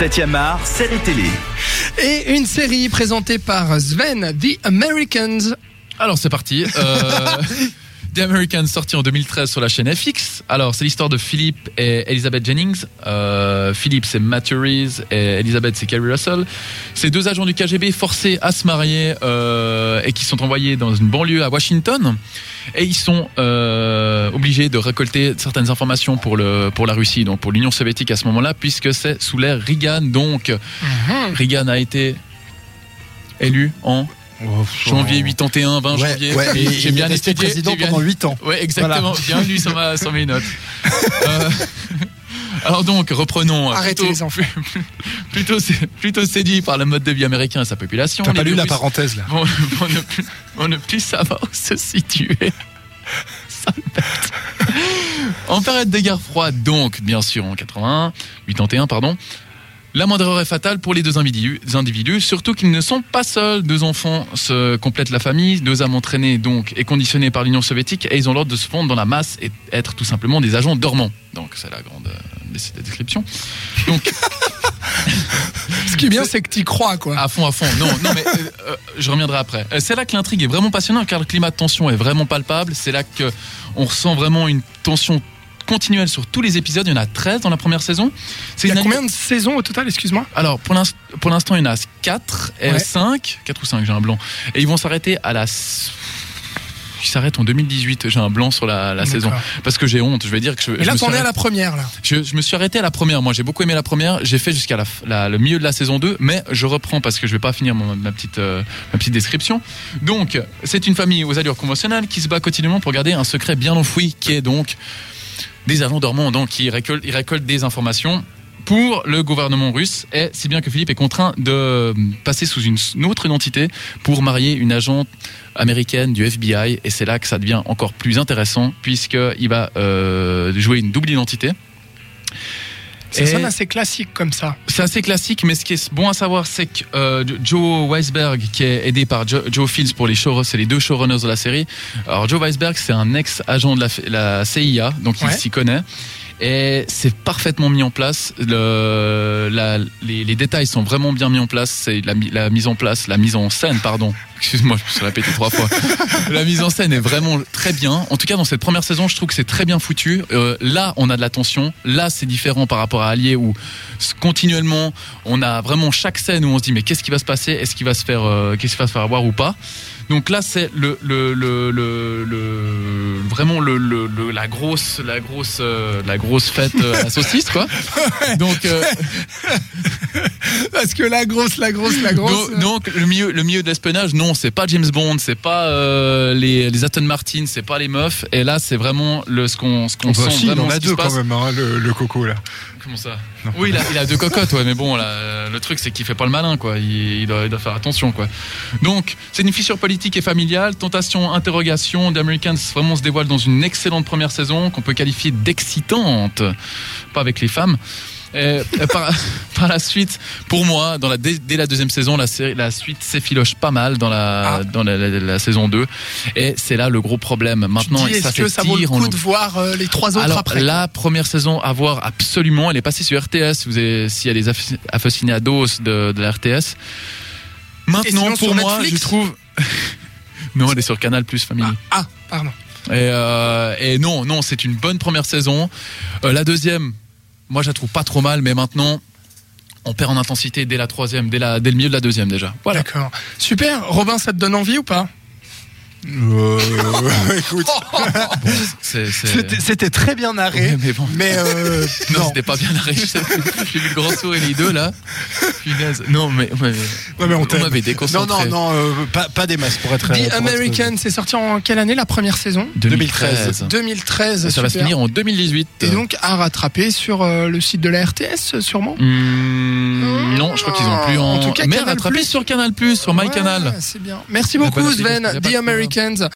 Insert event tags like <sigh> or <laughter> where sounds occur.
7e art, série télé. Et une série présentée par Sven, The Americans. Alors c'est parti. Euh, <laughs> The Americans sorti en 2013 sur la chaîne FX. Alors c'est l'histoire de Philippe et Elizabeth Jennings. Euh, Philippe c'est Matthew Reese et Elizabeth c'est Carrie Russell. C'est deux agents du KGB forcés à se marier euh, et qui sont envoyés dans une banlieue à Washington. Et ils sont euh, obligés de récolter certaines informations pour le pour la Russie, donc pour l'Union soviétique à ce moment-là, puisque c'est sous l'ère Reagan. Donc Reagan a été élu en janvier 81, 20 Ouais, janvier. ouais, j'ai bien étudié. président bien- pendant 8 ans. Ouais, exactement. Bien lu sur, ma, sur mes notes. Euh, <laughs> alors donc, reprenons. Arrêtez Plutôt- les enfants. <laughs> Plutôt, plutôt séduit par le mode de vie américain et sa population. T'as pas lu la parenthèse là vont, <laughs> vont ne plus, vont ne plus savoir où se situer. En période de guerre froide, donc, bien sûr, en 81, 81, pardon, la moindre erreur est fatale pour les deux individus, surtout qu'ils ne sont pas seuls. Deux enfants se complètent la famille, deux âmes entraînées donc et conditionnées par l'Union soviétique, et ils ont l'ordre de se fondre dans la masse et être tout simplement des agents dormants. Donc c'est la grande euh, description. Donc <laughs> Ce qui est bien, c'est que t'y crois, quoi. à fond, à fond. Non, non, mais euh, euh, je reviendrai après. Euh, C'est là que l'intrigue est vraiment passionnante, car le climat de tension est vraiment palpable. C'est là que on ressent vraiment une tension continuelle sur tous les épisodes. Il y en a 13 dans la première saison. C'est Il y a combien de saisons au total, excuse-moi alors, pour l'inst- pour l'instant, il y en a 4, Ouais. 5, 4 ou 5, j'ai un blanc. Et ils vont s'arrêter à la. s- Ils s'arrêtent en 2018, j'ai un blanc sur la, la saison. Parce que j'ai honte, je vais dire que je. Là, t'en es à la première, là. je, je me suis arrêté à la première. Moi, j'ai beaucoup aimé la première. J'ai fait jusqu'à la, le milieu de la saison 2, mais je reprends parce que je vais pas finir mon- ma, petite, euh, ma petite description. Donc, c'est une famille aux allures conventionnelles qui se bat quotidiennement pour garder un secret bien enfoui, qui est donc des agents dormants, donc qui récoltent, ils récoltent des informations pour le gouvernement russe, et si bien que Philippe est contraint de passer sous une, autre identité pour marier une agente américaine du FBI, et c'est là que ça devient encore plus intéressant, puisqu'il va euh, jouer une double identité. Ça sonne assez classique comme ça. c'est assez classique, mais ce qui est bon à savoir, c'est que euh, Joe Weisberg, qui est aidé par Jo- Joe Fields pour les show, c'est les deux showrunners de la série. Alors Joe Weisberg, c'est un ex-agent de la, la CIA, donc il s'y connaît. Et c'est parfaitement mis en place. Le, la- les, détails sont vraiment bien mis en place. C'est la, mi- la mise en place, la mise en scène, pardon. <laughs> Excuse-moi, je me suis répété trois fois. la mise en scène est vraiment très bien. En tout cas, dans cette première saison, je trouve que c'est très bien foutu. Euh, là, on a de la tension. Là, c'est différent par rapport à Allier où continuellement, on a vraiment chaque scène où on se dit mais qu'est-ce qui va se passer? Est-ce qu'il va se faire, euh, qu'est-ce qu'il va se faire avoir ou pas? Donc là, c'est le, le, le, le- vraiment le, le, le- la grosse, la grosse, euh, la grosse fête euh, à la saucisse quoi. <laughs> Donc euh, <laughs> <laughs> Parce que la grosse, la grosse, la grosse. donc, donc, le milieu, le milieu de l'espionnage, non, c'est pas James Bond, c'est pas euh, les, les Aston Martin, c'est pas les meufs. Et là, c'est vraiment le ce qu'on ce qu'on Bah sent si, vraiment ce a deux quand même, hein, le, le coco là. Comment ça? Non. Oui, il a, il a deux cocottes, ouais, mais bon, là, le truc c'est qu'il fait pas le malin, quoi. Il, il doit, il doit faire attention, quoi. Donc, c'est une fissure politique et familiale, tentation, interrogation. The Americans vraiment se dévoile dans une excellente première saison qu'on peut qualifier d'excitante, pas avec les femmes. Et, et par, <laughs> par la suite, pour moi, dans la, dès, dès la deuxième saison, la, série, la suite s'effiloche pas mal dans la, Ah. dans la, la- la saison 2. Et c'est là le gros problème. Maintenant, ça est-ce que ça vaut le coup de voir euh, les trois autres alors, après la première saison à voir absolument, elle est passée sur RTS. Vous avez, s'il y a des aficionados de, de la RTS. Maintenant, pour moi, Netflix je trouve. <laughs> non, elle est sur Canal Plus Family. Ah, ah, pardon. Et, euh, et non, non, c'est une bonne première saison. Euh, la deuxième, moi, je la trouve pas trop mal, mais maintenant, on perd en intensité dès la troisième, dès, la, dès le milieu de la deuxième déjà. Voilà. D'accord. Super. Robin, ça te donne envie ou pas? Euh, <laughs> écoute, <laughs> c'était- très bien narré, Ouais, mais bon. mais euh, <laughs> Non, non. c'était pas bien arrêté. J'ai vu le grand sourire les deux là. Punaise. Non, mais, mais- Ouais, mais on t'aime. m'avait Non, déconcentré. non, non, euh, pas, pas des masses pour être. pour The être- American, c'est sorti en quelle année la première saison? 2013. 2013. Et ça va se finir en 2018. Et donc à rattraper sur euh, le site de la RTS, sûrement? Hmm, non, je crois qu'ils ont plus en. En tout cas, mais Canal+. sur Canal+, sur Ouais, MyCanal. C'est bien. Merci beaucoup Sven, The. Americans.